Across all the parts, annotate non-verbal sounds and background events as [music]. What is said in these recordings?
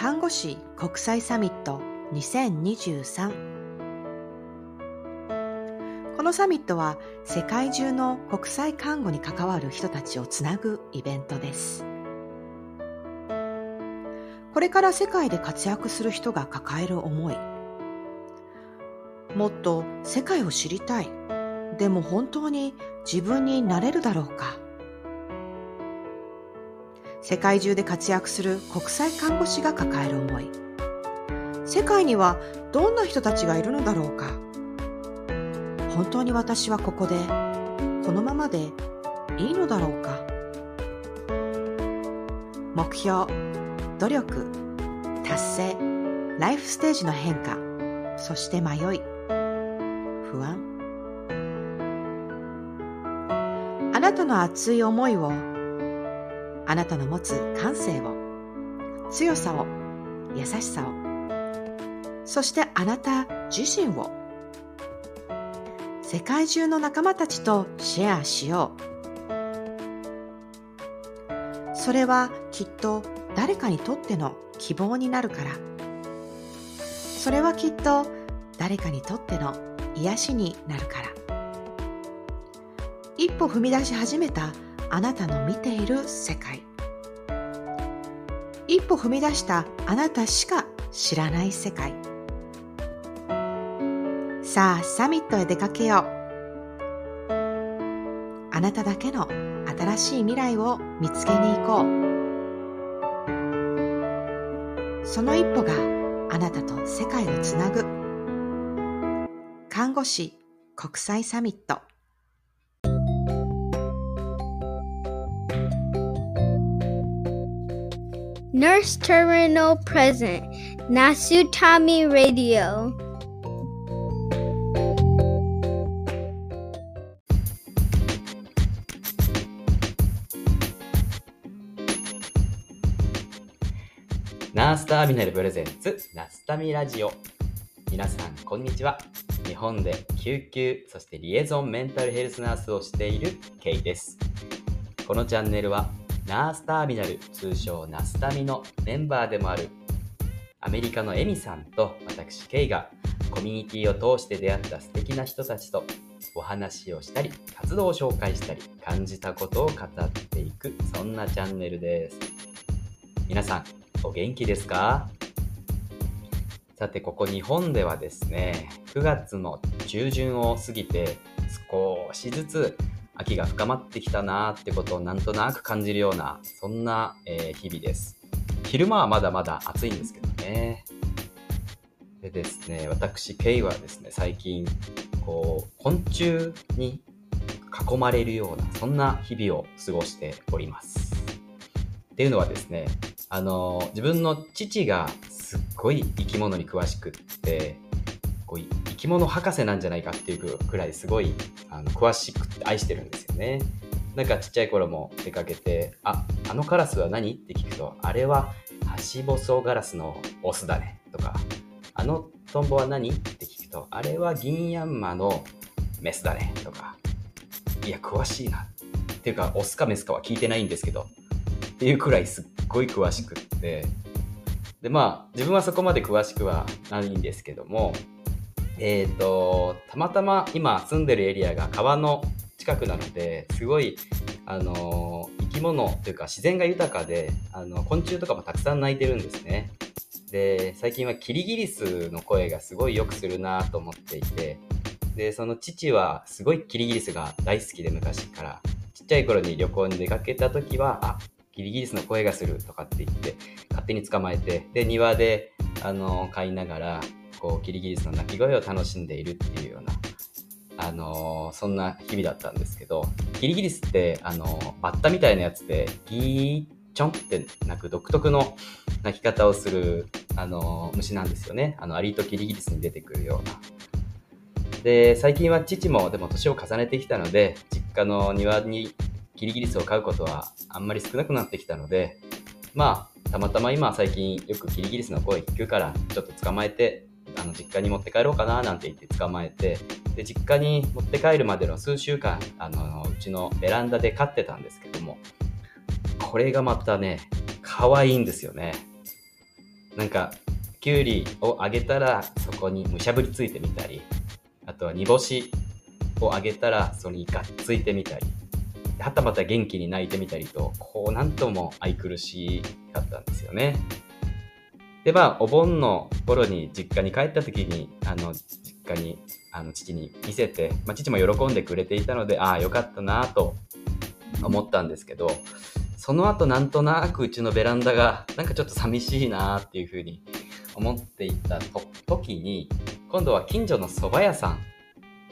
看護師国際サミット2023このサミットは世界中の国際看護に関わる人たちをつなぐイベントです。これから世界で活躍する人が抱える思い。もっと世界を知りたい。でも本当に自分になれるだろうか。世界中で活躍する国際看護師が抱える思い。世界にはどんな人たちがいるのだろうか。本当に私はここでこのままでいいのだろうか。目標努力達成ライフステージの変化そして迷い不安。あなたの熱い思いをあなたの持つ感性を強さを優しさをそしてあなた自身を世界中の仲間たちとシェアしよう。それはきっと誰かにとっての希望になるから。それはきっと誰かにとっての癒しになるから。一歩踏み出し始めたあなたの見ている世界。一歩踏み出したあなたしか知らない世界。さあサミットへ出かけよう。あなただけの新しい未来を見つけに行こう。その一歩があなたと世界をつなぐ。看護師国際サミット。Nurse Terminal Present, Nasutami Radio. ナースターミナルプレゼンツナスタミラジオ皆さんこんにちは。日本で救急そしてリエゾンメンタルヘルスナースをしているケイです。このチャンネルはナースターミナル通称ナスタミのメンバーでもあるアメリカのエミさんと私ケイがコミュニティを通して出会った素敵な人たちとお話をしたり活動を紹介したり感じたことを語っていくそんなチャンネルです。皆さんお元気ですか？さてここ日本ではですね9月の中旬を過ぎて少しずつ秋が深まってきたなーってことをなんとなく感じるようなそんな、えー日々です。昼間はまだまだ暑いんですけどね。でですね私ケイはですね最近こう昆虫に囲まれるようなそんな日々を過ごしております。っていうのはですねあの自分の父がすっごい生き物に詳しくってこうき物博士なんじゃないかっていうくらいすごいあの詳しくて愛してるんですよねなんかちっちゃい頃も出かけて「ああのカラスは何?」って聞くと「あれはハシボソガラスのオスだね」とか「あのトンボは何?」って聞くと「あれはギンヤンマのメスだね」とか「いや詳しいな」っていうかオスかメスかは聞いてないんですけどっていうくらいすっごい詳しくってでまあ自分はそこまで詳しくはないんですけどもえっ、とたまたま今住んでるエリアが川の近くなのですごいあの生き物というか自然が豊かであの昆虫とかもたくさん鳴いてるんですね。で最近はキリギリスの声がすごいよくするなと思っていてでその父はすごいキリギリスが大好きで昔からちっちゃい頃に旅行に出かけた時はあキリギリスの声がするとかって言って勝手に捕まえてで庭であの飼いながらこうキリギリスの鳴き声を楽しんでいるっていうようなあのそんな日々だったんですけどキリギリスってあのバッタみたいなやつでギーチョンって鳴く独特の鳴き方をするあの虫なんですよね。あのアリとキリギリスに出てくるような。で最近は父もでも年を重ねてきたので実家の庭にキリギリスを飼うことはあんまり少なくなってきたのでまあたまたま今最近よくキリギリスの声聞くからちょっと捕まえてあの実家に持って帰ろうかななんて言って捕まえてで実家に持って帰るまでの数週間あのうちのベランダで飼ってたんですけどもこれがまたね可愛いんですよねなんかきゅうりをあげたらそこにむしゃぶりついてみたりあとは煮干しをあげたらそれにがっついてみたりはたまた元気に泣いてみたりとこうなんとも愛くるしかったんですよね。でまあお盆の頃に実家に帰った時にあの実家にあの父に見せて、まあ、父も喜んでくれていたのでああよかったなと思ったんですけどその後なんとなくうちのベランダがなんかちょっと寂しいなっていうふうに思っていたと時に今度は近所の蕎麦屋さん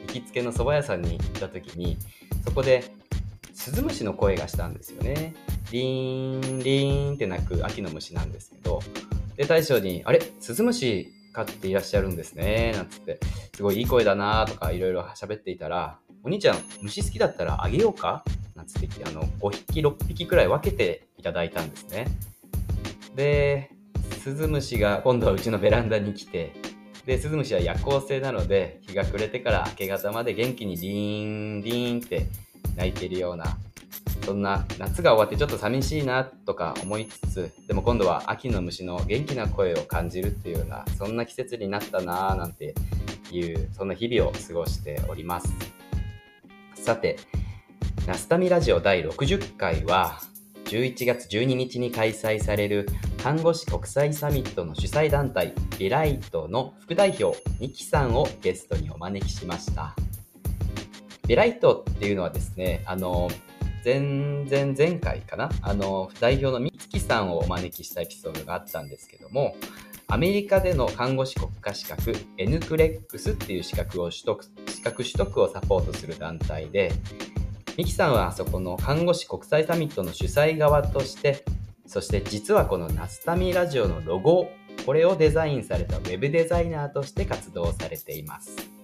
行きつけの蕎麦屋さんに行った時にそこでスズムシの声がしたんですよね。リーン、リーンって鳴く秋の虫なんですけど、で、大将に、あれ？スズムシ飼っていらっしゃるんですね、なんつって、すごいいい声だなとかいろいろ喋っていたら、お兄ちゃん、虫好きだったらあげようか？なんつって、あの、5匹、6匹くらい分けていただいたんですね。で、スズムシが今度はうちのベランダに来て、で、スズムシは夜行性なので、日が暮れてから明け方まで元気にリーン、リーンって泣いてるようなそんな夏が終わってちょっと寂しいなとか思いつつでも今度は秋の虫の元気な声を感じるっていうようなそんな季節になったなぁなんていうそんな日々を過ごしております。さてナスタミラジオ第60回は11月12日に開催される看護師国際サミットの主催団体リライトの副代表ニキさんをゲストにお招きしました。ベライトっていうのはですね、あの、前々前回かな、あの、代表の美月さんをお招きしたエピソードがあったんですけども、アメリカでの看護師国家資格 N クレックスっていう資格を取得、資格取得をサポートする団体で、ミキさんはそこの看護師国際サミットの主催側として、そして実はこのナスタミラジオのロゴ、これをデザインされたウェブデザイナーとして活動されています。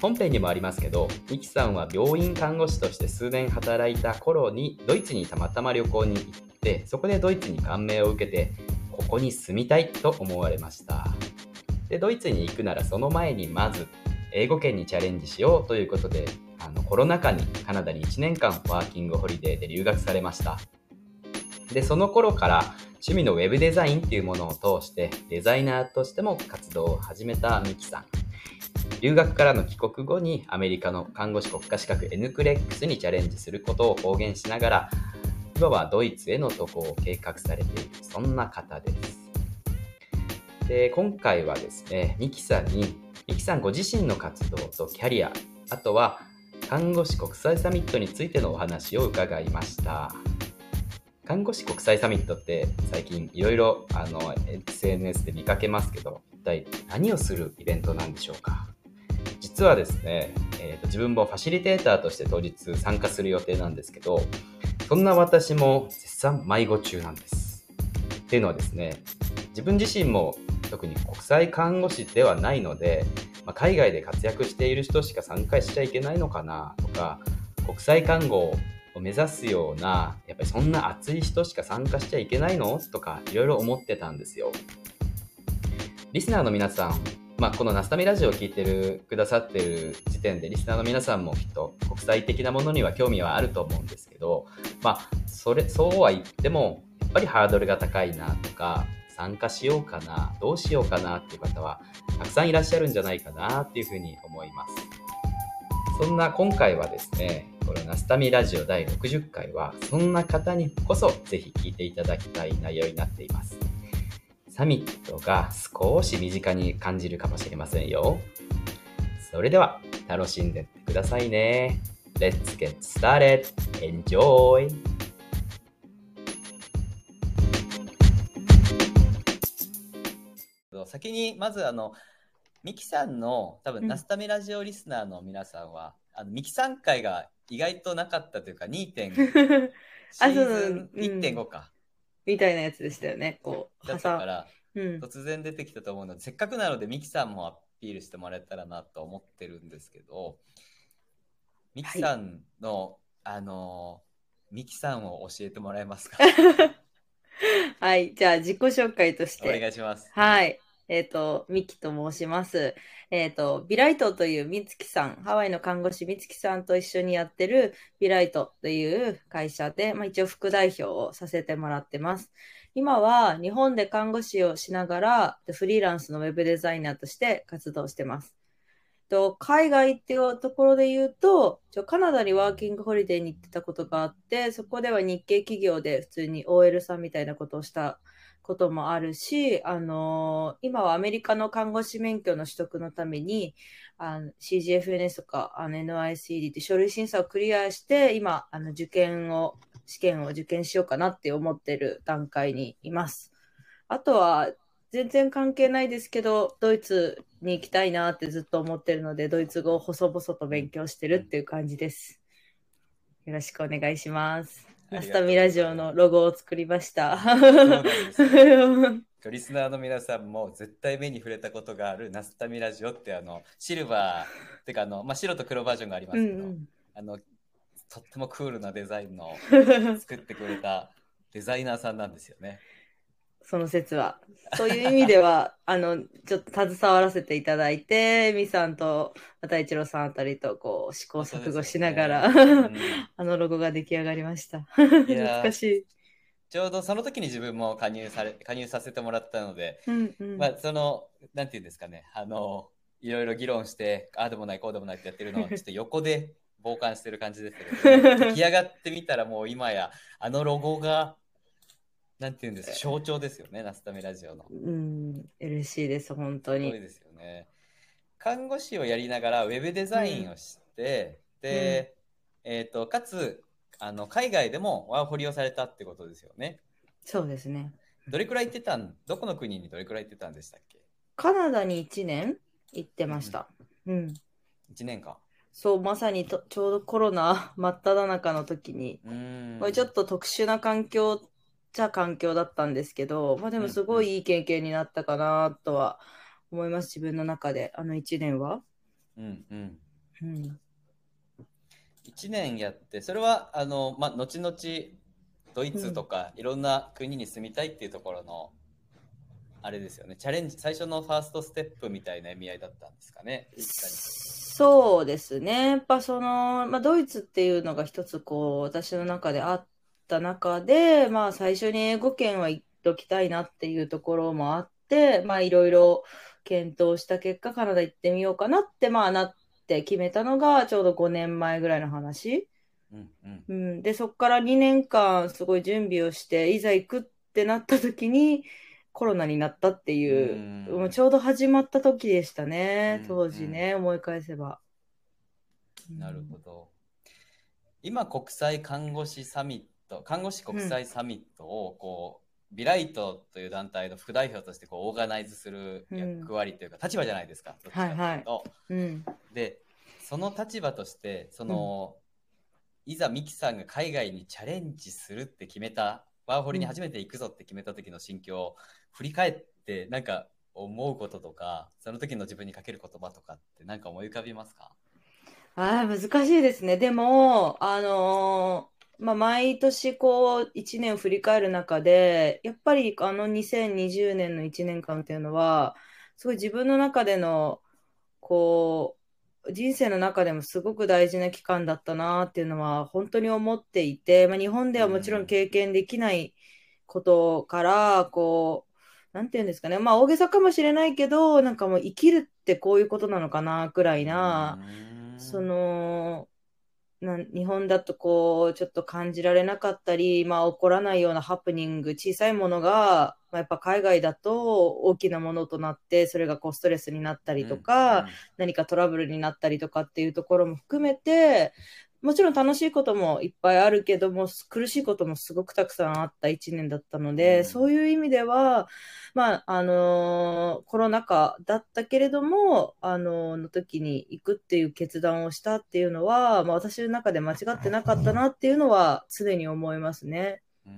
本編にもありますけど、ミキさんは病院看護師として数年働いた頃にドイツにたまたま旅行に行って、そこでドイツに感銘を受けて、ここに住みたいと思われました。で、ドイツに行くならその前にまず、英語圏にチャレンジしようということで、あのコロナ禍にカナダに1年間ワーキングホリデーで留学されました。で、その頃から趣味のウェブデザインっていうものを通してデザイナーとしても活動を始めたミキさん。留学からの帰国後にアメリカの看護師国家資格 N クレックスにチャレンジすることを公言しながら今はドイツへの渡航を計画されているそんな方です。で今回はですねミキさんにミキさんご自身の活動とキャリアあとは看護師国際サミットについてのお話を伺いました。看護師国際サミットって最近いろいろあの SNS で見かけますけど一体何をするイベントなんでしょうか？実はですね、えーと、自分もファシリテーターとして当日参加する予定なんですけど、そんな私も絶賛迷子中なんです。っていうのはですね、自分自身も特に国際看護師ではないので、まあ、海外で活躍している人しか参加しちゃいけないのかなとか、国際看護を目指すような、やっぱりそんな熱い人しか参加しちゃいけないの？とか、いろいろ思ってたんですよ。リスナーの皆さん、まあ、このナスタミラジオを聞いてるくださってる時点でリスナーの皆さんもきっと国際的なものには興味はあると思うんですけど、まあ、それそうは言ってもやっぱりハードルが高いなとか参加しようかなどうしようかなっていう方はたくさんいらっしゃるんじゃないかなっていうふうに思いますそんな今回はですねこのナスタミラジオ第60回はそんな方にこそぜひ聞いていただきたい内容になっていますサミットが少し身近に感じるかもしれませんよ。それでは楽しんでってくださいね。Let's get started! Enjoy! 先にまずあのミキさんの多分ナスタミラジオリスナーの皆さんは、うん、あのミキさん会が意外となかったというか2.5 [laughs] シーズン1.5か、みたいなやつでしたよね。こう、だったから、うん、突然出てきたと思うので、せっかくなのでミキさんもアピールしてもらえたらなと思ってるんですけど、ミキさんの、はい、あの、ミキさんを教えてもらえますか？はい、[laughs] じゃあ自己紹介として。お願いします。はい。えっ、と、ミキと申します。えっ、と、ビライトというみつきさん、ハワイの看護師みつきさんと一緒にやってるビライトという会社で、まあ、一応副代表をさせてもらってます。今は日本で看護師をしながら、フリーランスのウェブデザイナーとして活動してます。と海外っていうところで言うと、ちょカナダにワーキングホリデーに行ってたことがあって、そこでは日系企業で普通に OL さんみたいなことをしたこともあるし、あの今はアメリカの看護師免許の取得のために、あの CGFNS とかあの NICD って書類審査をクリアして、今、あの受験を、試験を受験しようかなって思ってる段階にいます。あとは、全然関係ないですけど、ドイツに行きたいなってずっと思ってるので、ドイツ語を細々と勉強してるっていう感じです。よろしくお願いします。アスタミラジオのロゴを作りました。リスナーの皆さんも絶対目に触れたことがあるナスタミラジオってあのシルバーってかあの、まあ、白と黒バージョンがありますけど、あのとってもクールなデザインのうん [laughs] 作ってくれたデザイナーさんなんですよね。その説は。そういう意味では、[laughs] あの、ちょっと携わらせていただいて、みさんと、また一郎さんあたりと、こう、試行錯誤しながら、うん [laughs] あのロゴが出来上がりました。懐かしい。ちょうどその時に自分も加入され加入させてもらったので、うんうん。まあ、その、なんていうんですかね、あの、いろいろ議論して、ああでもない、こうでもないってやってるのを、[laughs] ちょっと横で傍観してる感じですけど、出来上がってみたらもう今や、あのロゴが、なんていうんですか、象徴ですよね、ナスタメラジオの。うん、嬉しいです、本当に。すごいですよね。看護師をやりながらウェブデザインをして、で、えっ、と、かつ、あの、海外でもワーホリをされたってことですよね。そうですね。どれくらい行ってたん、どこの国にどれくらい行ってたんでしたっけ？カナダに1年行ってました。うん。?1 年間。そう、まさにとちょうどコロナ真っ只中の時に、うーん。これちょっと特殊な環境じゃ環境だったんですけど、まあでもすごいいい経験になったかなとは思います、自分の中で、あの1年は。うんうん。うん。1年やって、それは、あの、まあ、後々、ドイツとかいろんな国に住みたいっていうところの、あれですよね、チャレンジ、最初のファーストステップみたいな意味合いだったんですかね。そうですね。やっぱその、まあ、ドイツっていうのが一つこう、私の中であった中で、まあ最初に英語圏は行っときたいなっていうところもあって、まあいろいろ検討した結果、カナダ行ってみようかなって、まあなって決めたのがちょうど5年前ぐらいの話。うんうん。うん、で、そこから2年間すごい準備をして、いざ行くってなった時にコロナになったっていう、うんもうちょうど始まった時でしたねう、ん当時ね、思い返せば。なるほど。今、国際看護師サミット、看護師国際サミットを、こう、ビライトという団体の副代表としてこうオーガナイズする役割というか、立場じゃないですか。どっちかというとうん。で、その立場として、その、いざミキさんが海外にチャレンジするって決めた、ワーホリに初めて行くぞって決めた時の心境を振り返って、なんか思うこととか、その時の自分にかける言葉とかってなんか思い浮かびますか？ああ、難しいですね。でも、あのーまあ、毎年こう、1年を振り返る中で、やっぱりあの2020年の1年間っていうのは、すごい自分の中での、こう、人生の中でもすごく大事な期間だったなっていうのは本当に思っていて、まあ、日本ではもちろん経験できないことから、こう、なんていうんですかね、まあ大げさかもしれないけど、なんかもう生きるってこういうことなのかな、くらいな、その、日本だとこう、ちょっと感じられなかったり、まあ起こらないようなハプニング、小さいものが、まあ、やっぱ海外だと大きなものとなって、それがこうストレスになったりとか、何かトラブルになったりとかっていうところも含めて、もちろん楽しいこともいっぱいあるけども、苦しいこともすごくたくさんあった一年だったので、うん。そういう意味では、まあ、あのーコロナ禍だったけれども、あのーの時に行くっていう決断をしたっていうのは、まあ、私の中で間違ってなかったなっていうのは常に思いますね。う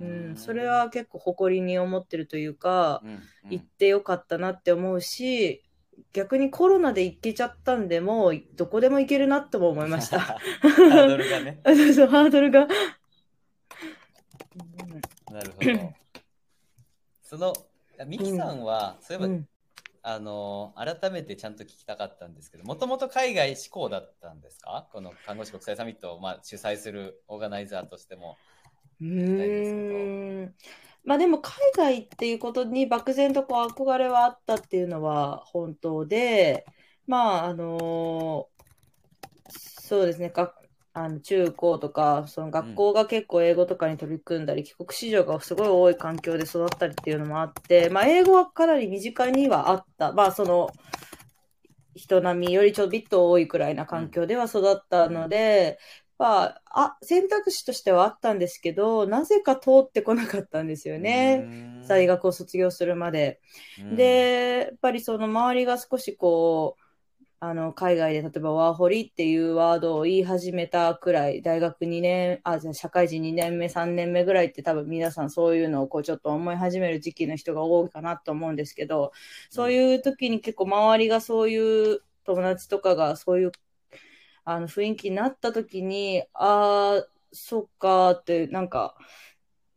うん。ん、それは結構誇りに思ってるというか、うん、うん。行ってよかったなって思うし、逆にコロナで行けちゃったんで、もうどこでも行けるなっても思いました。[laughs] ハードルがね。[laughs] そうそう、ハードルが。なるほど。その、ミキさんは、そういえば、うんあの、改めてちゃんと聞きたかったんですけど、もともと海外志向だったんですか？この看護師国際サミットを、まあ、主催するオーガナイザーとしても。うん。まあでも海外っていうことに漠然とこう憧れはあったっていうのは本当で、まああのそうですね、があの中高とか、その学校が結構英語とかに取り組んだり、帰国子女がすごい多い環境で育ったりっていうのもあって、まあ英語はかなり身近にはあった。まあその人並みよりちょびっと多いくらいな環境では育ったので、まあ、あ、選択肢としてはあったんですけど、なぜか通ってこなかったんですよね。大学を卒業するまで。うん、で、やっぱりその周りが少しこう、あの、海外で例えばワーホリっていうワードを言い始めたくらい、大学2年、あ、じゃあ社会人2年目、3年目ぐらいって多分皆さんそういうのをこうちょっと思い始める時期の人が多いかなと思うんですけど、そういう時に結構周りがそういう友達とかがそういうあの雰囲気になった時に、ああ、そっかーって、なんか、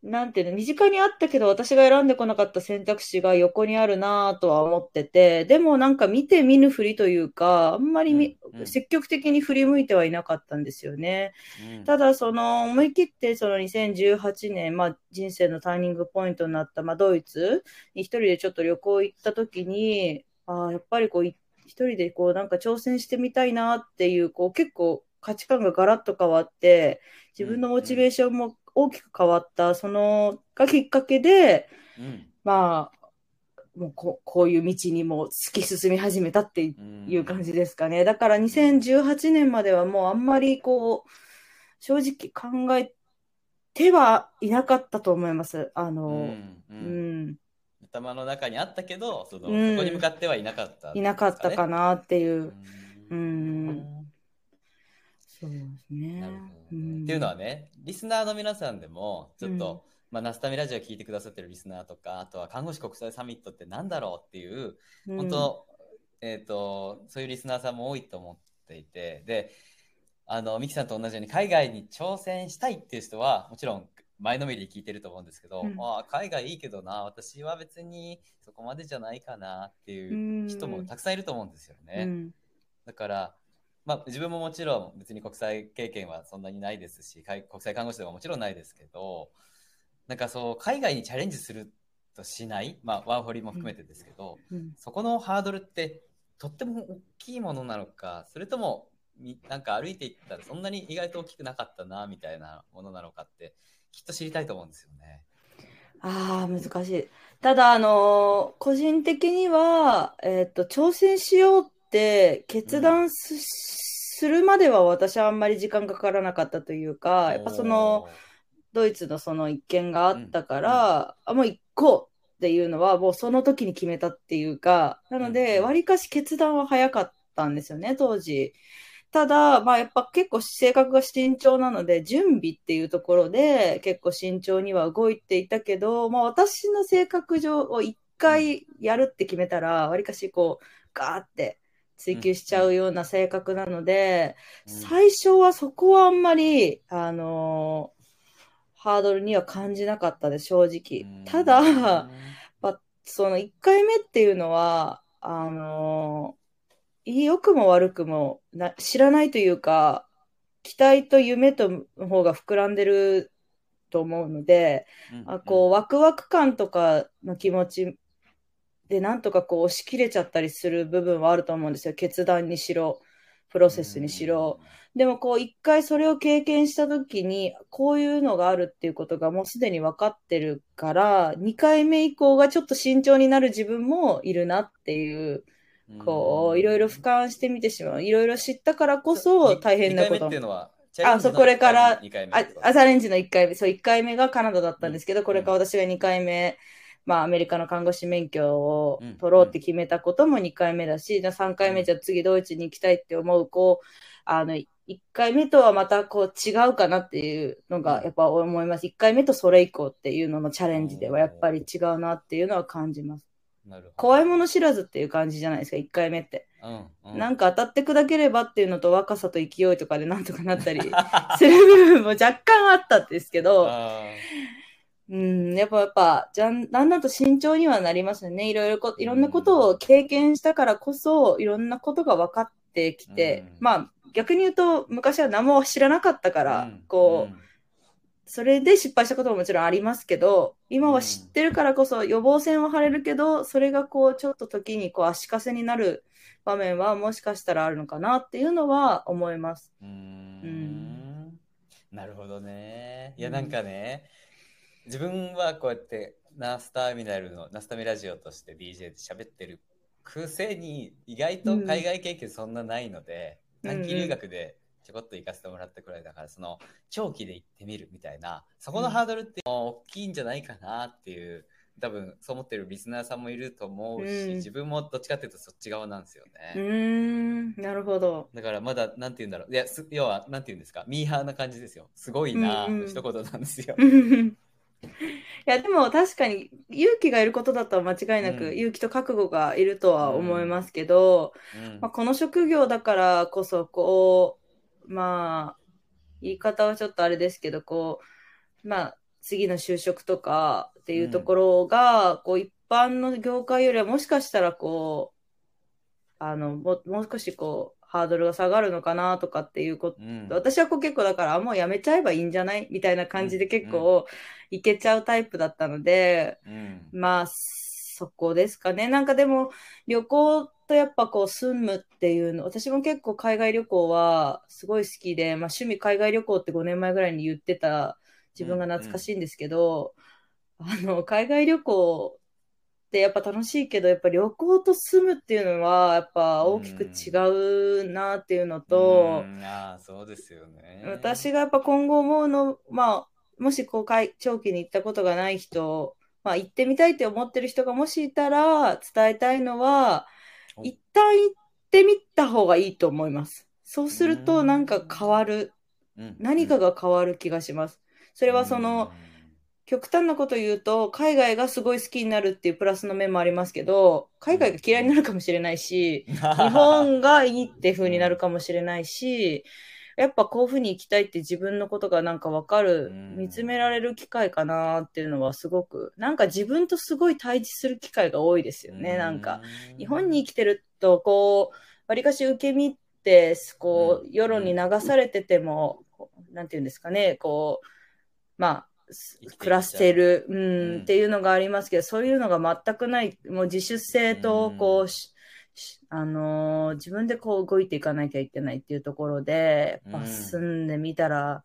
なんていうの、身近にあったけど私が選んでこなかった選択肢が横にあるなとは思ってて、でもなんか見て見ぬふりというか、あんまりみ、うんうん積極的に振り向いてはいなかったんですよね。うんただ、その思い切ってその2018年、まあ、人生のターニングポイントになった、まあ、ドイツに一人でちょっと旅行行った時に、ああ、やっぱりこうい一人でこうなんか挑戦してみたいなっていう、こう結構価値観がガラッと変わって、自分のモチベーションも大きく変わった、そのがきっかけで、うん。まあ、もうここういう道にも突き進み始めたっていう感じですかね。だから2018年まではもうあんまりこう、正直考えてはいなかったと思います。あうんの、ううんん、頭の中にあったけどその、うん。そこに向かってはいなかったね、いなかったかなっていう。う。ん。うん。そうですね。なるほどっていうのはね、リスナーの皆さんでも、ちょっと、うん。まあ、ナスタミラジオ聞いてくださってるリスナーとか、あとは看護師国際サミットってなんだろうっていう、うん。本当、えっ、と、そういうリスナーさんも多いと思っていて、で、あの、ミキさんと同じように海外に挑戦したいっていう人は、もちろん前のめりに聞いてると思うんですけど、うん。ああ海外いいけどな、私は別にそこまでじゃないかなっていう人もたくさんいると思うんですよね。うん。だから、まあ、自分ももちろん別に国際経験はそんなにないですし、国際看護師でももちろんないですけど、なんかそう、海外にチャレンジするとしない、まあ、ワーホリも含めてですけど、うん。そこのハードルってとっても大きいものなのか、それとも、みなんか歩いていったらそんなに意外と大きくなかったな、みたいなものなのかって、きっと知りたいと思うんですよね。ああ、難しい。ただ、あのー個人的には、えっと、挑戦しようって決断す、するまでは私はあんまり時間かからなかったというか、やっぱその、ドイツのその一件があったから、あ、もう行こうっていうのは、もうその時に決めたっていうか、なので、うんわりかし決断は早かったんですよね、当時。ただ、まあやっぱ結構性格が慎重なので、準備っていうところで結構慎重には動いていたけど、まあ私の性格上を一回やるって決めたら、わりかしこう、ガーって追求しちゃうような性格なので、うん最初はそこはあんまり、あのーハードルには感じなかったです、正直。ただ、まあ、その1回目っていうのは、あのー良くも悪くもな知らないというか、期待と夢との方が膨らんでると思うので、あこう、ワクワク感とかの気持ちで、なんとかこう、押し切れちゃったりする部分はあると思うんですよ。決断にしろ、プロセスにしろ。でもこう一回それを経験した時にこういうのがあるっていうことがもうすでに分かってるから2回目以降がちょっと慎重になる自分もいるなっていううんこういろいろ俯瞰してみてしまう。いろいろ知ったからこそ大変なこと。2回目っていうのは、あそうこれから2回目あってこと。アサレンジの1回目。そう1回目がカナダだったんですけどこれから私が2回目まあアメリカの看護師免許を取ろうって決めたことも2回目だし、じゃあ3回目じゃあ次ドイツに行きたいって思うこうあの1回目とはまたこう違うかなっていうのがやっぱ思います。1回目とそれ以降っていうののチャレンジではやっぱり違うなっていうのは感じます。怖いもの知らずっていう感じじゃないですか、1回目って。うんうん。なんか当たって砕ければっていうのと若さと勢いとかでなんとかなったり [laughs] する部分も若干あったんですけど、うん、やっぱ、やっぱ、じゃん、だんだんと慎重にはなりますよね。いろいろこ、いろんなことを経験したからこそ、いろんなことが分かってきて、うん。まあ、逆に言うと、昔は何も知らなかったから、うん。こう、うんそれで失敗したことももちろんありますけど、今は知ってるからこそ予防線は張れるけど、それがこう、ちょっと時にこう足かせになる場面はもしかしたらあるのかなっていうのは思います。うーん。ん。なるほどね。いや、うん。なんかね、自分はこうやってナースターミナルのナスタミラジオとして DJ で喋ってるくせに、意外と海外経験そんなないので、うん。短期留学でちょこっと行かせてもらったくらいだから、その長期で行ってみるみたいな、そこのハードルって大きいんじゃないかなっていう、多分そう思ってるリスナーさんもいると思うし、うん自分もどっちかっていうとそっち側なんですようね。ーん、なるほど。だからまだ、なんて言うんだろう。いや、す要は、なんて言うんですか？ミーハーな感じですよ。すごいな一言なんですよ。いや、でも確かに勇気がいることだとは間違いなく、うん勇気と覚悟がいるとは思いますけど、うんまあ、この職業だからこそ、こう、まあ、言い方はちょっとあれですけど、こう、まあ、次の就職とかっていうところが、こう、一般の業界よりはもしかしたら、こう、あの、ももう少しこう、ハードルが下がるのかなとかっていうことうん。私はこう結構だから、あもうやめちゃえばいいんじゃない？みたいな感じで結構いけちゃうタイプだったので、うん。まあ、そこですかね。なんかでも、旅行とやっぱこう住むっていうの、私も結構海外旅行はすごい好きで、まあ趣味海外旅行って5年前ぐらいに言ってた自分が懐かしいんですけど、あの、海外旅行ってやっぱ楽しいけど、やっぱ旅行と住むっていうのはやっぱ大きく違うなっていうのと、うんああ、そうですよね。私がやっぱ今後思うの、まあ、もしこう海長期に行ったことがない人、まあ、行ってみたいって思ってる人がもしいたら伝えたいのは、お一旦行ってみた方がいいと思います。そうするうん。となんか変わる、うん。何かが変わる気がします。それはその、極端なこと言うと、海外がすごい好きになるっていうプラスの面もありますけど、海外が嫌いになるかもしれないし、日 [laughs] 日本がいいって風になるかもしれないし、やっぱこういう風に行きたいって自分のことがなんかわかるうん、見つめられる機会かなっていうのはすごく、なんか自分とすごい対峙する機会が多いですよね、なんか。日本に生きてると、こう、わりかし受け身って、こう、うん。世論に流されてても、なんていうんですかね、こう、まあ、暮らせる、うん、うん。っていうのがありますけど、そういうのが全くない、もう自主性とう、ん。こう、ししあのー自分でこう動いていかなきゃいけないっていうところで、やっ住んでみたら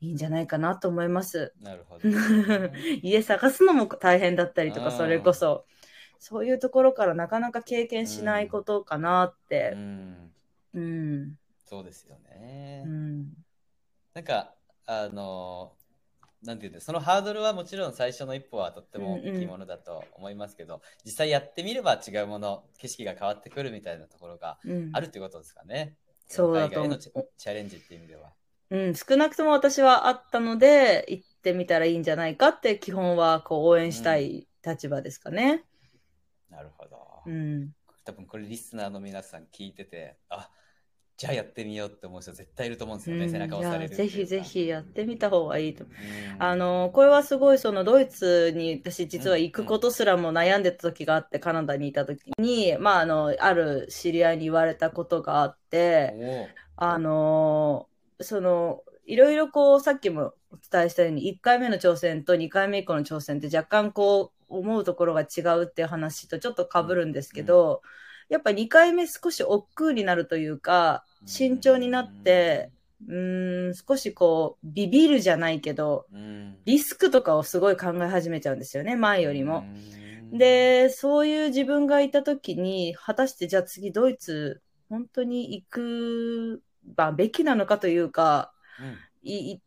いいんじゃないかなと思います。なるほど。[laughs] 家探すのも大変だったりとか、うんそれこそ、そういうところからなかなか経験しないことかなっうて。ん、うん。そうですよね。うん。なんか、あの、なんていうんだそのハードルはもちろん最初の一歩はとっても大きいものだと思いますけど、実際やってみれば違うもの、景色が変わってくるみたいなところがうんあるっていうことですかね。そうだと思う海外へのチャチャレンジっていう意味では。うん。少なくとも私はあったので、行ってみたらいいんじゃないかって、基本はこう応援したい立場ですかね。なるほど。うん。多分これリスナーの皆さん聞いてて、あじゃあやってみようって思う人絶対いると思うんですよね、背中を押されるぜひぜひやってみた方がいいと思う。うん。あの、これはすごいそのドイツに私実は行くことすらも悩んでた時があって、カナダにいた時に、まああの、ある知り合いに言われたことがあって、あのーその、いろいろこう、さっきもお伝えしたように、1回目の挑戦と2回目以降の挑戦って若干こう、思うところが違うっていう話とちょっと被るんですけど、やっぱ2回目少し億劫になるというか、慎重になって、うーん、少しこう、ビビるじゃないけど、うん。リスクとかをすごい考え始めちゃうんですよね、前よりも。うん。で、そういう自分がいたときに、果たしてじゃあ次ドイツ、本当に行く、まあ、べきなのかというか、うん。い、い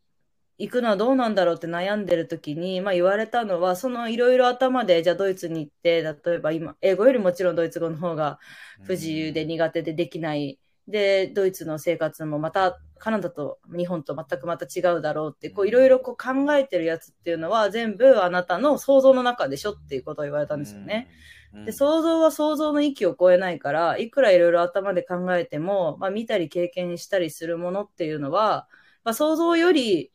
行くのはどうなんだろうって悩んでるときに、まあ言われたのは、そのいろいろ頭で、じゃあドイツに行って、例えば今、英語よりもちろんドイツ語の方が不自由で苦手でできない。で、ドイツの生活もまたカナダと日本と全くまた違うだろうって、こういろいろこう考えてるやつっていうのは全部あなたの想像の中でしょっていうことを言われたんですよね。。うんで、想像は想像の域を超えないから、いくらいろいろ頭で考えても、まあ見たり経験したりするものっていうのは、まあ想像より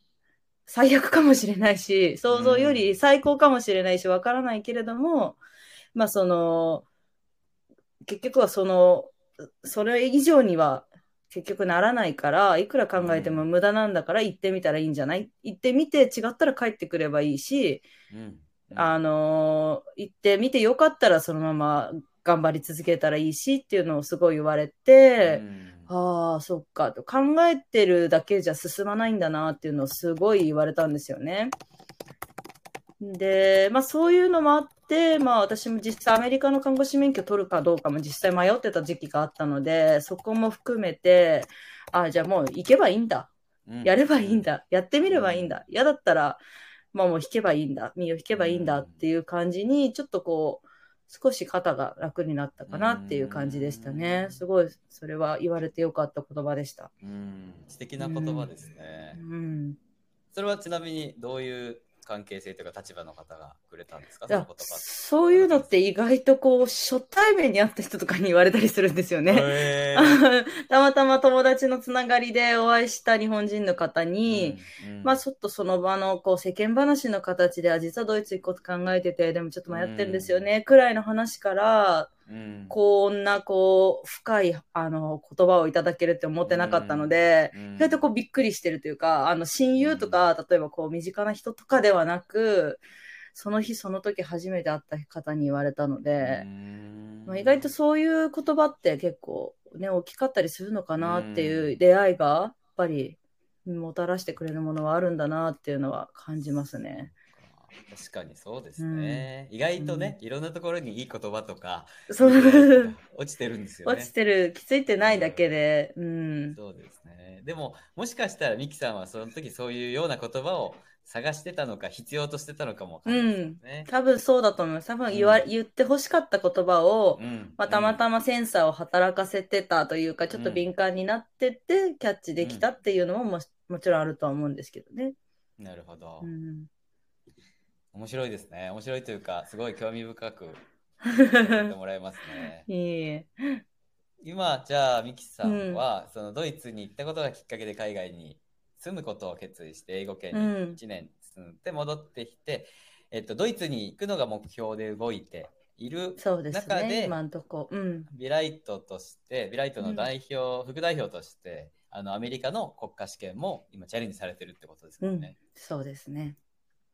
最悪かもしれないし、想像より最高かもしれないし、わからないけれども、まあその、結局はその、それ以上には結局ならないから、いくら考えても無駄なんだから行ってみたらいいんじゃない？行ってみて違ったら帰ってくればいいし、うん。あのー行ってみてよかったらそのまま頑張り続けたらいいしっていうのをすごい言われて、ああ、そっかと考えてるだけじゃ進まないんだなっていうのをすごい言われたんですよね。で、まあそういうのもあって、まあ私も実際アメリカの看護師免許取るかどうかも実際迷ってた時期があったので、そこも含めて、ああ、じゃあもう行けばいいんだ。うんやればいいん。だ。やってみればいいんだ。嫌だったら、まあもう弾けばいいんだ。身を弾けばいいんだっていう感じに、ちょっとこう、少し肩が楽になったかなっていう感じでしたね。すごい、それは言われてよかった言葉でした。うん、素敵な言葉ですね。うん。それはちなみにどういう関係性というか立場の方がくれたんですか？そういうのって意外とこう、初対面に会った人とかに言われたりするんですよね。へー。[laughs] たまたま友達のつながりでお会いした日本人の方に、うんうん。まあちょっとその場のこう世間話の形で、あ、実はドイツ行くこと考えてて、でもちょっと迷ってるんですよね、くらいの話から、うん。こんなこう、深いあの言葉をいただけるって思ってなかったので、うん。意外とこうびっくりしてるというか、あの親友とか、例えばこう身近な人とかではなく、その日その時初めて会った方に言われたので、うん。まあ、意外とそういう言葉って結構ね、大きかったりするのかなっていう出会いが、やっぱりもたらしてくれるものはあるんだなっていうのは感じますね。確かにそうですね、意外とね、いろんなところにいい言葉とかそう。落ちてるんですよね。落ちてる、気づいてないだけで、うん。そうですね。でももしかしたらミキさんはその時そういうような言葉を探してたのか必要としてたのかもわかん多分そうだと思います。多分言わ、うん。言って欲しかった言葉を、うん。まあ、たまたまセンサーを働かせてたというか、ちょっと敏感になってて、キャッチできたっていうのもももちろんあるとは思うんですけどね。うんなるほど、うん。面白いですね面白いというかすごい興味深く聞いてもらえますね [laughs] いえいえ。今じゃあミキさんは、そのドイツに行ったことがきっかけで海外に住むことを決意して英語圏にうん1年住んで戻ってきて、えっと、ドイツに行くのが目標で動いているそうででね、今んとこ。うん。ビライトとしてビライトの代表、副代表としてあのアメリカの国家試験も今チャレンジされてるってことですもんね。そうですね。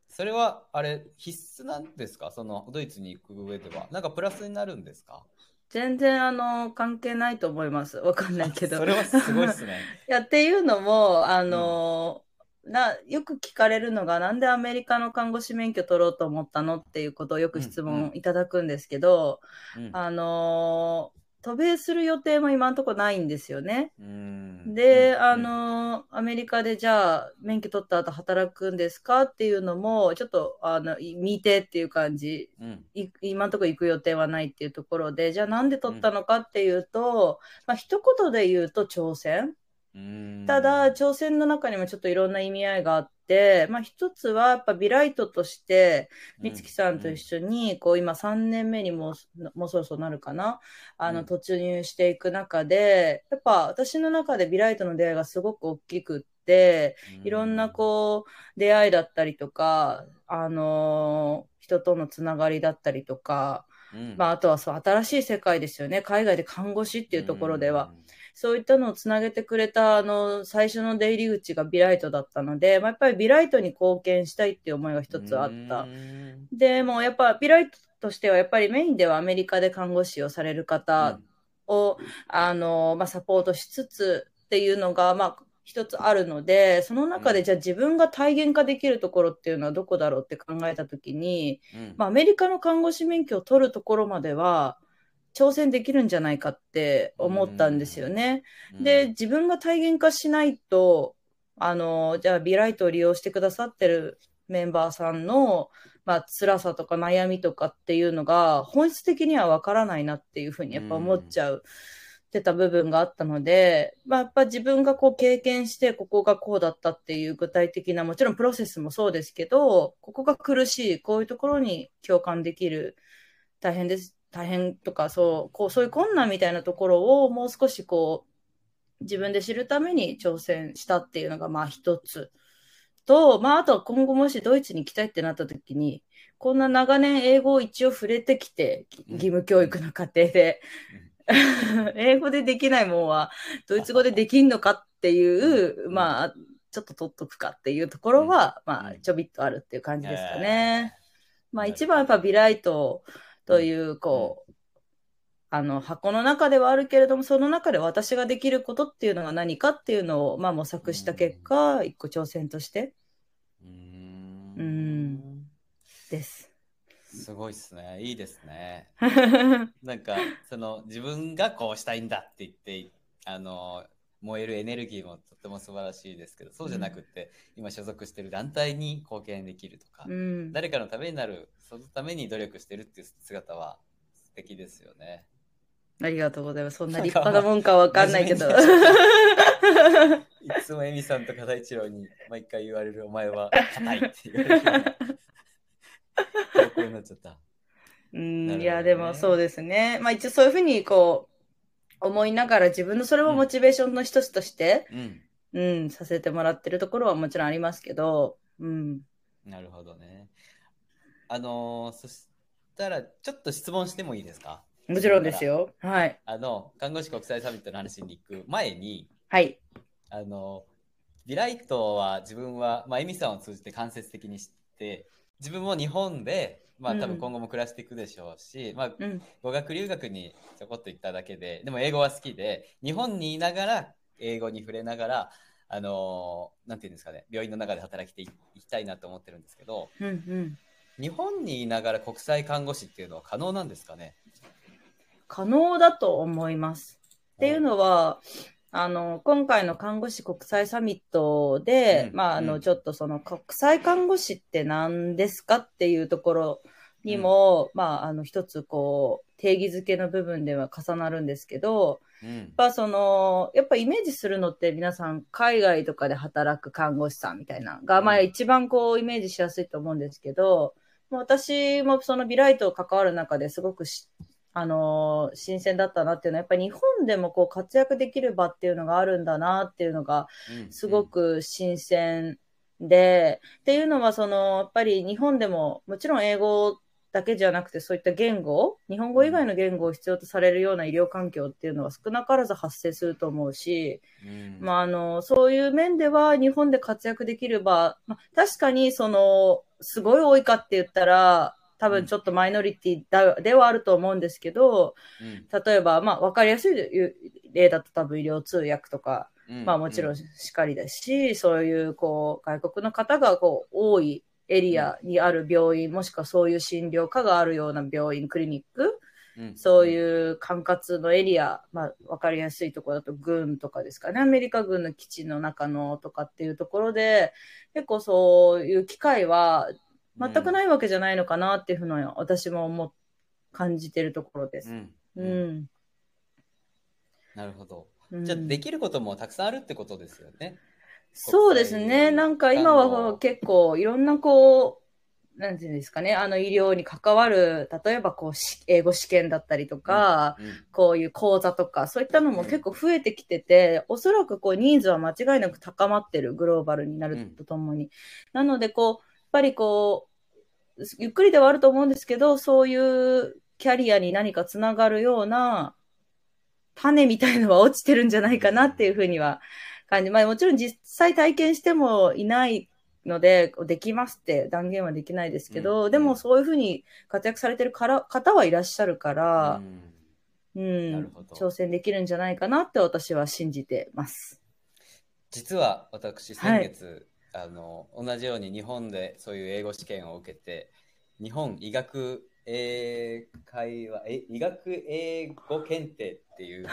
それはあれ必須なんですか？そのドイツに行く上では。なんかプラスになるんですか？全然、あの、関係ないと思います。わかんないけど。それはすごいですね。[laughs] いや、っていうのも、あの、な、よく聞かれるのが、なんでアメリカの看護師免許取ろうと思ったの？っていうことをよく質うんうん問いただくんですけど、うん。あの、渡米する予定も今のところないんですよね。うん。で、うんあの、アメリカでじゃあ、免許取った後働くんですかっていうのも、ちょっと、あの、い見てっていう感じ。うん。い今のところ行く予定はないっていうところで、じゃあなんで取ったのかっていうと、まあ一言で言うと挑戦。うん。ただ、挑戦の中にもちょっといろんな意味合いがあって、まあ一つはやっぱビライトとして、美月さんと一緒に、こう今3年目にもうもうそろそろなるかな、あのうん。突入していく中で、やっぱ私の中でビライトの出会いがすごく大きくって、いろんなこう出会いだったりとか、あのー人とのつながりだったりとか、うん、まあ、あとはそう新しい世界ですよね。海外で看護師っていうところでは。そういったのをつなげてくれた、あの、最初の出入り口がビライトだったので、まあ、やっぱりビライトに貢献したいっていう思いが一つあった。うん。で、もうやっぱビライトとしては、やっぱりメインではアメリカで看護師をされる方を、あの、まあ、サポートしつつっていうのが、まあ、一つあるので、その中うん。でじゃあ自分が体現化できるところっていうのはどこだろうって考えたときに、うん。まあ、アメリカの看護師免許を取るところまでは、挑戦できるんじゃないかって思ったんですよね。うんで、自分が体現化しないと、あの、じゃあ、ビライトを利用してくださってるメンバーさんの、まあ、辛さとか悩みとかっていうのが、本質的にはわからないなっていうふうにやっぱ思っちゃう。ってた部分があったので、まあ、やっぱ自分がこう経験して、ここがこうだったっていう具体的な、もちろんプロセスもそうですけど、ここが苦しい、こういうところに共感できる、大変です、大変とか、そう、こう、そういう困難みたいなところをもう少しこう、自分で知るために挑戦したっていうのが、まあ一つ。と、まあ、あとは今後もしドイツに行きたいってなった時に、こんな長年英語を一応触れてきて、義務教育の過程で、[laughs] 英語でできないもんは、ドイツ語でできんのかっていう、うん。まあ、ちょっと取っとくかっていうところは、まあ、うん。ちょびっとあるっていう感じですかね。まあ、一番やっぱビライトという、こう、あの、箱の中ではあるけれども、その中で私ができることっていうのが何かっていうのを、まあ、模索した結果、一個挑戦としてうーんうんです。すごいっすね。いいですね。[laughs] なんか、その、自分がこうしたいんだって言って、あの、燃えるエネルギーもとっても素晴らしいですけど、そうじゃなくって、今所属してる団体に貢献できるとか、うん、誰かのためになる、そのために努力してるっていう姿は素敵ですよね。ありがとうございます。そんな立派なもんかわかんないけど。[laughs] いつもエミさんと片一郎に毎回言われるお前は硬いって言われるようん、ねいや、でもそうですね。まあ一応そういうふうにこう、思いながら自分のそれもモチベーションの一つとして、うん。うん、させてもらってるところはもちろんありますけど、うん。なるほどね。あのーそしたら、ちょっと質問してもいいですか？もちろんです。よ。はい。あの、看護師国際サミットの話に行く前に、はい。あの、ビライトは自分は、まあ、エミさんを通じて間接的に知って、自分も日本で、まあ多分今後も暮らしていくでしょうし、まあうん。語学留学にちょこっと行っただけで、でも英語は好きで、日本にいながら、英語に触れながら、あのーなんていうんですかね、病院の中で働いていいきたいなと思ってるんですけど、うんうん。日本にいながら国際看護師っていうのは可能なんですかね？可能だと思います。っていうのは、あの、今回の看護師国際サミットで、うん。まあ、あの、うん。ちょっとその国際看護師って何ですかっていうところにも、まあ、あの、一つこう、定義づけの部分では重なるんですけど、うん。やっぱその、やっぱイメージするのって皆さん海外とかで働く看護師さんみたいなのが、まあうん。一番こうイメージしやすいと思うんですけど、私もそのビライト関わる中ですごくし、あのー新鮮だったなっていうのは、やっぱり日本でもこう活躍できる場っていうのがあるんだなっていうのがうんすごく新鮮で、っていうのはその、やっぱり日本でももちろん英語だけじゃなくてそういった言語、日本語以外の言語を必要とされるような医療環境っていうのは少なからず発生すると思うし、うん。まあ、あの、そういう面では日本で活躍できる場、まあ、確かにその、すごい多いかって言ったら、多分ちょっとマイノリティだではあると思うんですけど、うん。例えば、まあ、わかりやすい例だと多分医療通訳とか、うん。まあもちろんしかりだし、そういうこう外国の方がこう多いエリアにある病院、もしくはそういう診療科があるような病院、クリニック、うん。そういう管轄のエリア、まあわかりやすいところだと軍とかですかね、アメリカ軍の基地の中のとかっていうところで、結構そういう機会は全くないわけじゃないのかなっていうふうに私も思っ感じてるところです。うんううんん。なるほど。うんじゃあできることもたくさんあるってことですよね。そうですね。なんか今は結構いろんなこう、なんていうんですかね、あの医療に関わる、例えばこうし英語試験だったりとか、うんこういう講座とか、そういったのも結構増えてきてて、おそらくこうニーズは間違いなく高まってる、グローバルになるとともに。なのでこう、ぱりこう、ゆっくりではあると思うんですけど、そういうキャリアに何かつながるような種みたいのは落ちてるんじゃないかなっていうふうには感じ。まあもちろん実際体験してもいないので、できますって断言はできないですけど、うんでもそういうふうに活躍されてるから方はいらっしゃるから、うんうん挑戦できるんじゃないかなって私は信じてます。実は私先月、あの同じように日本でそういう英語試験を受けて日本医学英会話え医学英語検定っていうちっ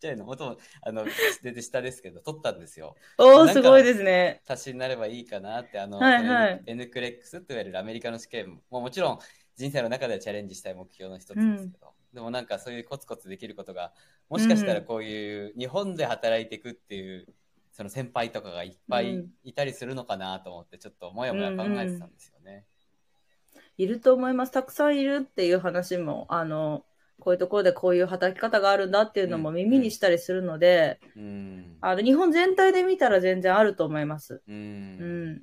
ちゃいのもともあの全然下ですけど取ったんですよ。おー、なんかすごいですね。足しになればいいかなってあの、はいはい。N, クレックスって言われるアメリカの試験ももちろん人生の中ではチャレンジしたい目標の一つですけど、でもなんかそういうコツコツできることがもしかしたらこういう日本で働いていくっていうその先輩とかがいっぱいうんいたりするのかなと思ってちょっともやもや考えてたんですよね。いると思います。たくさんいるっていう話も、あの、こういうところでこういう働き方があるんだっていうのも耳にしたりするので、うん。あの、日本全体で見たら全然あると思います。う。うんん。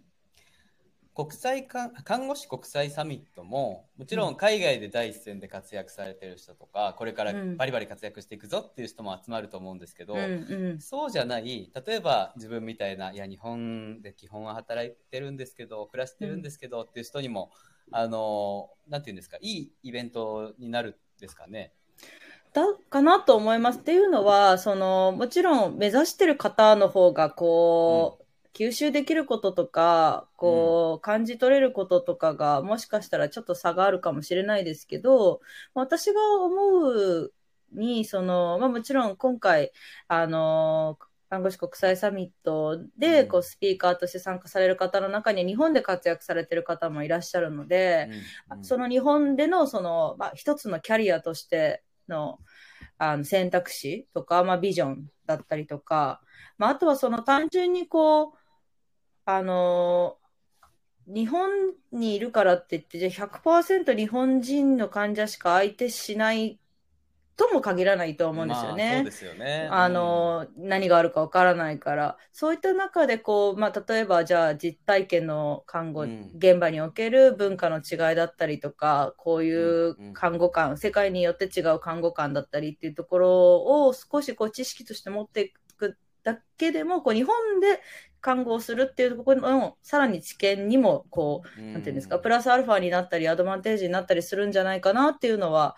国際か看護師国際サミットももちろん海外で第一線で活躍されてる人とかこれからうんバリバリ活躍していくぞっていう人も集まると思うんですけど、うんうん。そうじゃない例えば自分みたいないや日本で基本は働いてるんですけど暮らしてるんですけどっていう人にも、あのなんていうんですかいいイベントになるんですかね？だかなと思います。っていうのは、その、もちろん目指してる方の方が、こう、吸収できることとか、こう、感じ取れることとかが、もしかしたらちょっと差があるかもしれないですけど、私が思うに、その、まあもちろん今回、あの、看護師国際サミットで、うん。こう、スピーカーとして参加される方の中に、日本で活躍されてる方もいらっしゃるので、うん。その日本での、その、まあ、一つのキャリアとしての、あの、選択肢とか、まあ、ビジョンだったりとか、まあ、あとはその単純にこう、あの日本にいるからって言って、じゃあ100%日本人の患者しか相手しないとも限らないと思うんですよまあ、ね。そうですよね。あの、何があるかわからないから、そういった中で、こう、まあ、例えば、じゃあ、実体験の看護、うん現場における文化の違いだったりとか、こういううんうん看護官、世界によって違う看護官だったりっていうところを少しこう知識として持っていくだけでも、こう、日本で看護をするっていうところの、さらに知見にも、こう、ていうんですか、プラスアルファになったり、アドバンテージになったりするんじゃないかなっていうのは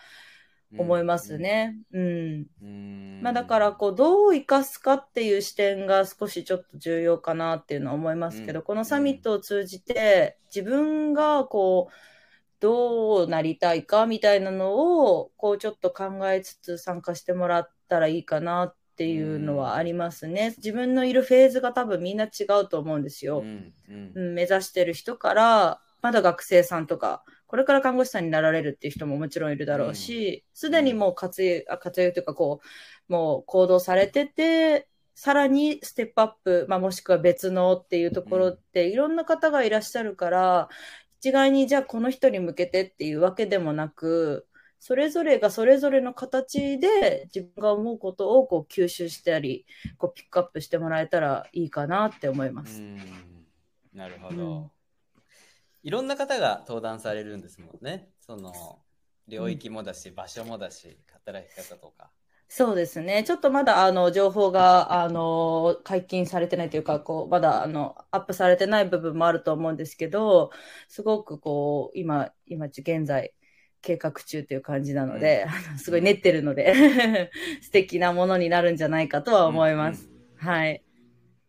思いますね。うんうん。まあ、だからこうどう生かすかっていう視点が少しちょっと重要かなっていうのは思いますけど、うんこのサミットを通じて自分がこうどうなりたいかみたいなのをこうちょっと考えつつ参加してもらったらいいかなっていうのはありますね。自分のいるフェーズが多分みんな違うと思うんですよ。うんうんうん、目指してる人から、まだ学生さんとか、これから看護師さんになられるっていう人ももちろんいるだろうし、すで、にもう活躍、あ活躍というかこう、もう行動されてて、さらにステップアップ、まあ、もしくは別のっていうところっていろんな方がいらっしゃるから、一概にじゃあこの人に向けてっていうわけでもなく、それぞれがそれぞれの形で自分が思うことをこう吸収したり、こうピックアップしてもらえたらいいかなって思います。うんなるほうんど。いろんな方が登壇されるんですもんね。その領域もだし、場所もだし、働き方とか。そうですね。ちょっとまだ、あの、情報が、あの、解禁されてないというか、こう、まだ、あの、アップされてない部分もあると思うんですけど、すごく、こう、今、今、現在、計画中という感じなので、あのすごい練ってるので、素敵なものになるんじゃないかとは思います。うんうんはい。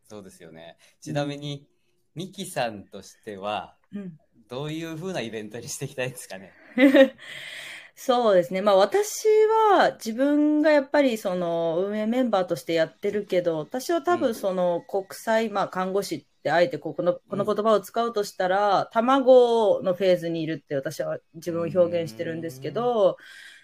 そうですよね。ちなみに、ミキさんとしては、うんどういう風なイベントにしていきたいですかね？[laughs] そうですね。まあ私は自分がやっぱりその運営メンバーとしてやってるけど、私は多うん分その国際、まあ看護師ってあえてこうこの、この言葉を使うとしたら、卵のフェーズにいるって私は自分を表現してるんですけど、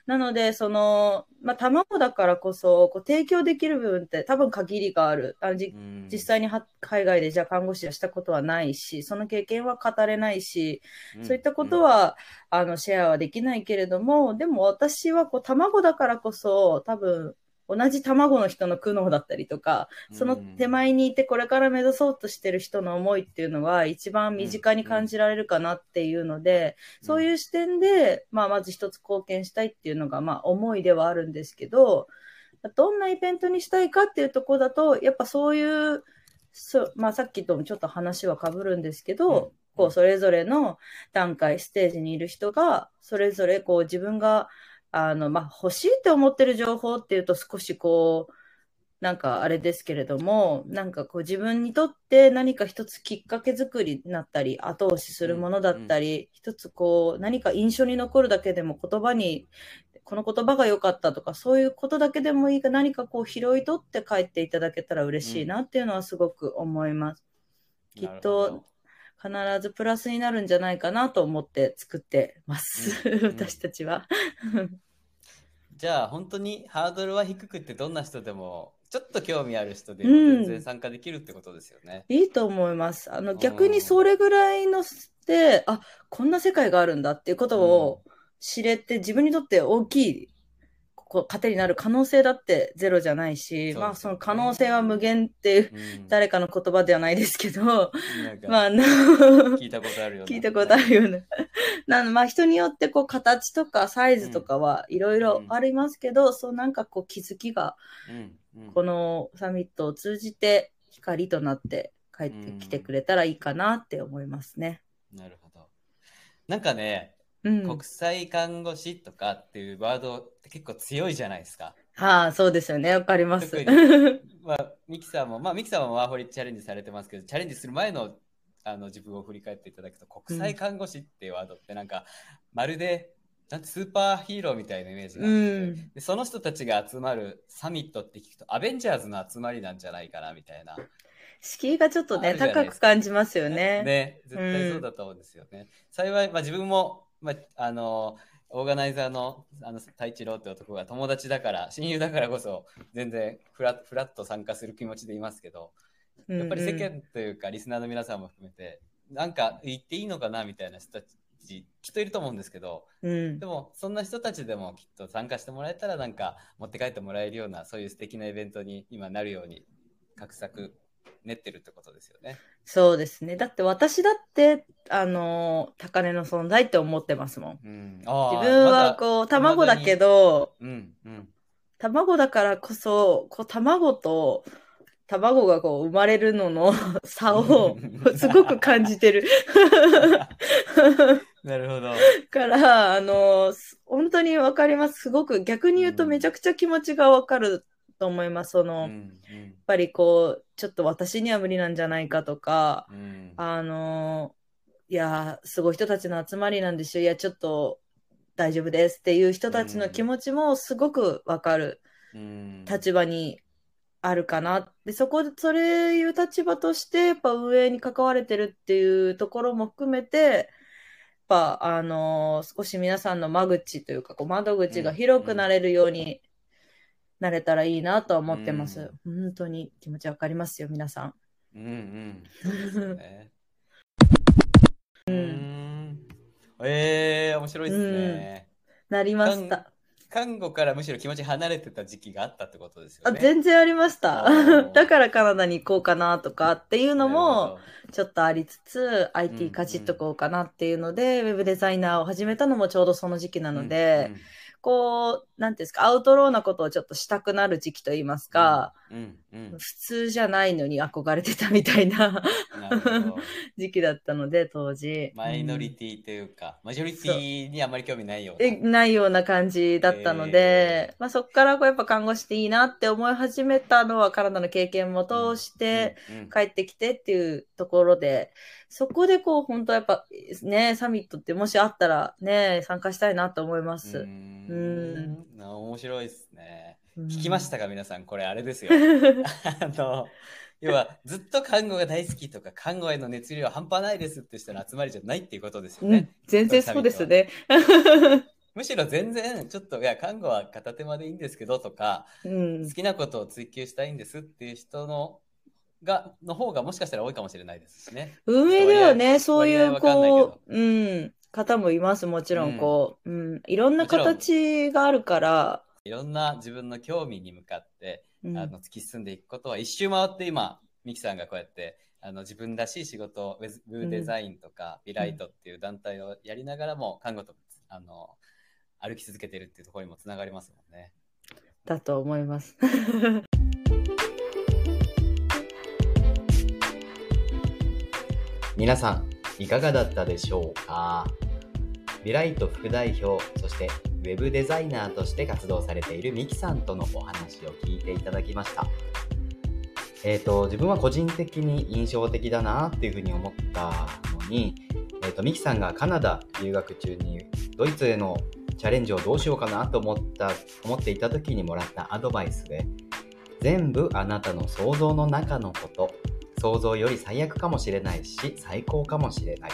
なので、その、まあ卵だからこそ、こう提供できる部分って多分限りがある。あのじうん。実際には海外でじゃあ看護師はしたことはないし、その経験は語れないし、そういったこと、は、あの、シェアはできないけれども、でも私はこう、卵だからこそ、多分、同じ卵の人の苦悩だったりとか、その手前にいてこれから目指そうとしてる人の思いっていうのは一番身近に感じられるかなっていうので、そうういう視点で、まあ、まず一つ貢献したいっていうのが、まあ、思いではあるんですけど、どんなイベントにしたいかっていうところだと、やっぱそういう、そうまあ、さっきともちょっと話はかぶるんですけど、うん。こう、それぞれの段階、ステージにいる人が、それぞれこう、自分が、あの、まあ、欲しいって思ってる情報っていうと少しこう、なんかあれですけれども、なんかこう自分にとって何か一つきっかけ作りになったり、後押しするものだったり、一つこう何か印象に残るだけでも言葉に、この言葉が良かったとか、そういうことだけでもいいが何かこう拾い取って帰っていただけたら嬉しいなっていうのはすごく思います。きっと必ずプラスになるんじゃないかなと思って作ってます。うんうん私たちは。じゃあ本当にハードルは低くってどんな人でもちょっと興味ある人でもうん全然参加できるってことですよね。いいと思います。あの、ん逆にそれぐらいので、あ、こんな世界があるんだっていうことを知れて、自分にとって大きいこう糧になる可能性だってゼロじゃないし、まあその可能性は無限っていううん誰かの言葉ではないですけど、まあ、あの聞いたことあるような聞いたことあるような。なのまあ人によってこう形とかサイズとかはいろいろありますけど、そうなんかこう気づきがうんうんこのサミットを通じて光となって帰ってきてくれたらいいかなって思いますね。なるほど。なんかね、うん。国際看護師とかっていうワードって結構強いじゃないですか。はあ、そうですよね。わかります。[laughs] まあ、ミキさんも、まあ、ミキさんもワーホリチャレンジされてますけど、チャレンジする前のあの自分を振り返っていただくと、国際看護師っていうワードってなんか、まるでなんてスーパーヒーローみたいなイメージがあって、うんでその人たちが集まるサミットって聞くと、アベンジャーズの集まりなんじゃないかなみたいな。敷居がちょっとね、高く感じますよね。ね、絶対そうだと思うんですよね。幸い、まあ、自分も、まあ、あの、オーガナイザーのあの太一郎って男が友達だから、親友だからこそ、全然フラフラッと参加する気持ちでいますけど、やっぱり世間というか、リスナーの皆さんも含めて、なんか言っていいのかなみたいな人たち、きっといると思うんですけど、うんうん。でも、そんな人たちでもきっと参加してもらえたら、なんか持って帰ってもらえるような、そういう素敵なイベントに今なるように、画策練ってるってことですよね。そうですね。だって私だって、あの、高値の存在って思ってますもん。うん、自分はこう、卵だけど、うんうん卵だからこそ、こう、卵と、卵がこう生まれるのの [laughs] 差をすごく感じてる。[laughs] なるほど。から、あの、す本当にわかります。すごく逆に言うとうんめちゃくちゃ気持ちがわかると思います。その、やっうんうんぱりこう、ちょっと私には無理なんじゃないかとか、うんあの、いや、すごい人たちの集まりなんですよ。いや、ちょっと大丈夫ですっていう人たちの気持ちもすごくわかるうん立場にあるかな。で、そこで、それいう立場として、やっぱ運営に関われてるっていうところも含めて、やっぱ、あの少し皆さんの間口というか、こう窓口が広くなれるようになれたらいいなとは思ってます。本当に気持ちわかりますよ、皆さん。うんうん。ね。う [laughs] うんん。えー、面白いですね。なりました。看護からむしろ気持ち離れてた時期があったってことですよあ、ね。全然ありました。[laughs] だからカナダに行こうかなとかっていうのも、ほちょっとありつつ、うん IT かじっとこうかなっていうので、ウェブデザイナーを始めたのもちょうどその時期などので、こう、なんていうんですか、アウトローなことをちょっとしたくなる時期といいますか、うん。うん。うん普通じゃないのに憧れてたみたいな [laughs] 時期だったので、当時。マイノリテティというか、マジョリティにあまり興味ないようえないような感じだったので、えまあ、そこからこうやっぱ看護師っていいなって思い始めたのはカナダの経験も通して、うんうん帰ってきてっていうところで、そこでこう本当やっぱね、サミットってもしあったらね、参加したいなと思いまうす。ん。な面白いですね。うん聞きましたか、皆さん。これ、あれですよ。[laughs] あの、要は、ずっと看護が大好きとか、看護への熱量半端ないですって人の集まりじゃないっていうことですようんね。、全然そうですね。[laughs] むしろ全然、ちょっと、いや、看護は片手間でいいんですけどとか、うん好きなことを追求したいんですっていう人の、が、の方がもしかしたら多いかもしれないですしね。運営ではね、そういうこう、うん、方もいます、もちろんこう、うん、いろんな形があるから、いろんな自分の興味に向かって、うんあの突き進んでいくことは一周回って今ミキさんがこうやってあの自分らしい仕事をウェズウェブデザインとか、ビライトっていう団体をやりながらも看護とあの歩き続けてるっていうところにもつながりますもんね。だと思います。[laughs] 皆さん、いかがだったでしょうか？ビライト副代表、そしてウェブデザイナーとして活動されているミキさんとのお話を聞いていただきました。えっ、と、自分は個人的に印象的だなっていうふうに思ったのに、えっ、と、ミキさんがカナダ留学中にドイツへのチャレンジをどうしようかなと思った、思っていた時にもらったアドバイスで、全部あなたの想像の中のこと、想像より最悪かもしれないし最高かもしれない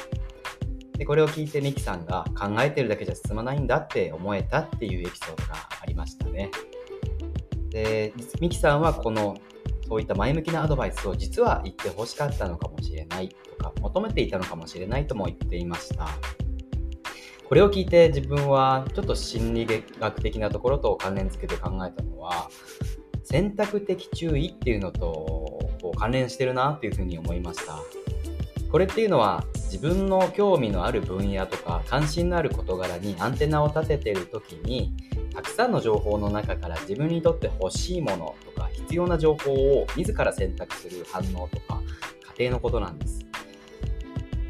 でこれを聞いてミキさんが考えてるだけじゃ進まないんだって思えたっていうエピソードがありましたねでミキさんはこのそういった前向きなアドバイスを実は言ってほしかったのかもしれないとか求めていたのかもしれないとも言っていましたこれを聞いて自分はちょっと心理学的なところと関連付けて考えたのは、選択的注意っていうのとこう関連してるなっていうふうに思いました。これっていうのは自分の興味のある分野とか関心のある事柄にアンテナを立ててる時にたくさんの情報の中から自分にとって欲しいものとか必要な情報を自ら選択する反応とか過程のことなんです。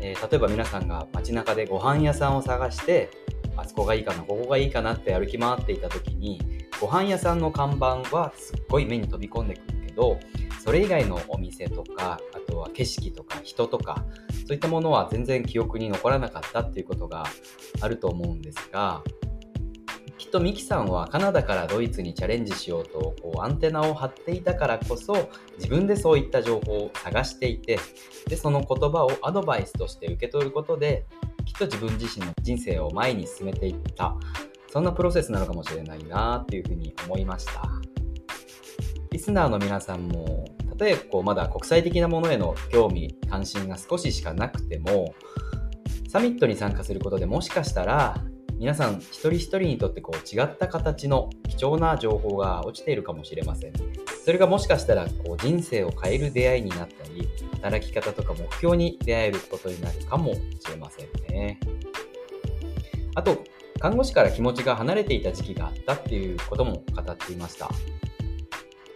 えー、例えば皆さんが街中でご飯屋さんを探してあそこがいいかなここがいいかなって歩き回っていた時にご飯屋さんの看板はすっごい目に飛び込んでくるけどそれ以外のお店とかあとは景色とか人とかそういったものは全然記憶に残らなかったっていうことがあると思うんですがきっとミキさんはカナダからドイツにチャレンジしようとこうアンテナを張っていたからこそ自分でそういった情報を探していてでその言葉をアドバイスとして受け取ることできっと自分自身の人生を前に進めていった。そんなプロセスなのかもしれないなっていうふうに思いました。リスナーの皆さんも例えばこうまだ国際的なものへの興味関心が少ししかなくてもサミットに参加することでもしかしたら皆さん一人一人にとってこう違った形の貴重な情報が落ちているかもしれません。それがもしかしたらこう人生を変える出会いになったり、働き方とか目標に出会えることになるかもしれませんね。あと、看護師から気持ちが離れていた時期があったっていうことも語っていました。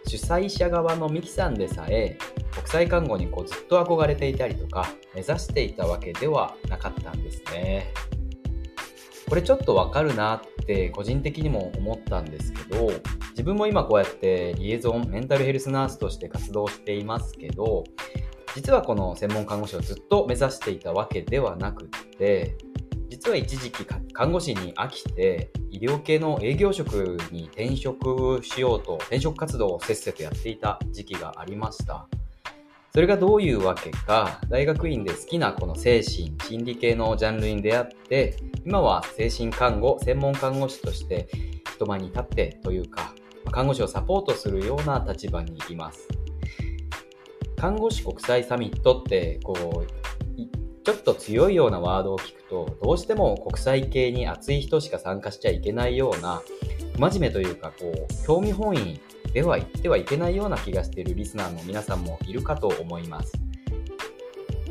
主催者側のミキさんでさえ、国際看護にこうずっと憧れていたりとか、目指していたわけではなかったんですね。これちょっとわかるなって個人的にも思ったんですけど、自分も今こうやってリエゾンメンタルヘルスナースとして活動していますけど、実はこの専門看護師をずっと目指していたわけではなくって、実は一時期看護師に飽きて医療系の営業職に転職しようと転職活動をせっせとやっていた時期がありました。それがどういうわけか、大学院で好きなこの精神、心理系のジャンルに出会って、今は精神看護、専門看護師として人前に立ってというか、看護師をサポートするような立場にいます。看護師国際サミットって、こう、ちょっと強いようなワードを聞くと、どうしても国際系に熱い人しか参加しちゃいけないような、不真面目というか、こう、興味本位では言ってはいけないような気がしているリスナーの皆さんもいるかと思います。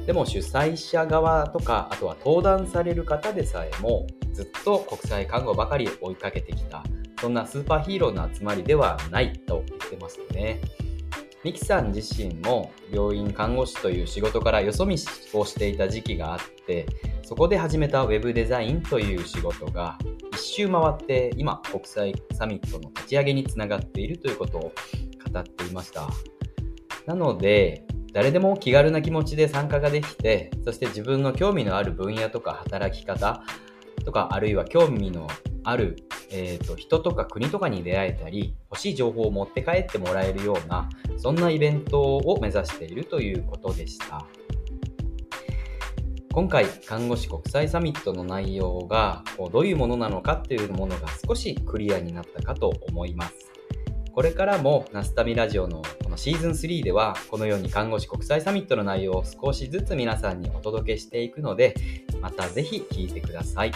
でも主催者側とか、あとは登壇される方でさえも、ずっと国際看護ばかり追いかけてきた、そんなスーパーヒーローの集まりではないと言ってますね。ミキさん自身も病院看護師という仕事からよそ見をしていた時期があって、そこで始めた web デザインという仕事が一周回って今国際サミットの立ち上げにつながっているということを語っていました。なので、誰でも気軽な気持ちで参加ができて、そして自分の興味のある分野とか働き方とか、あるいは興味のある、えーと、人とか国とかに出会えたり、欲しい情報を持って帰ってもらえるような、そんなイベントを目指しているということでした。今回、看護師国際サミットの内容がこうどういうものなのかっていうものが少しクリアになったかと思います。これからもナスタミラジオのこのシーズン3ではこのように看護師国際サミットの内容を少しずつ皆さんにお届けしていくのでまたぜひ聞いてください。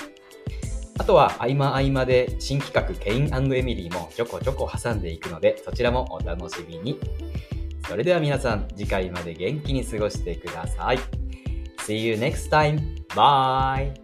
あとは合間合間で新企画ケインエミリーもちょこちょこ挟んでいくのでそちらもお楽しみに。それでは皆さん次回まで元気に過ごしてください。See you next time. Bye.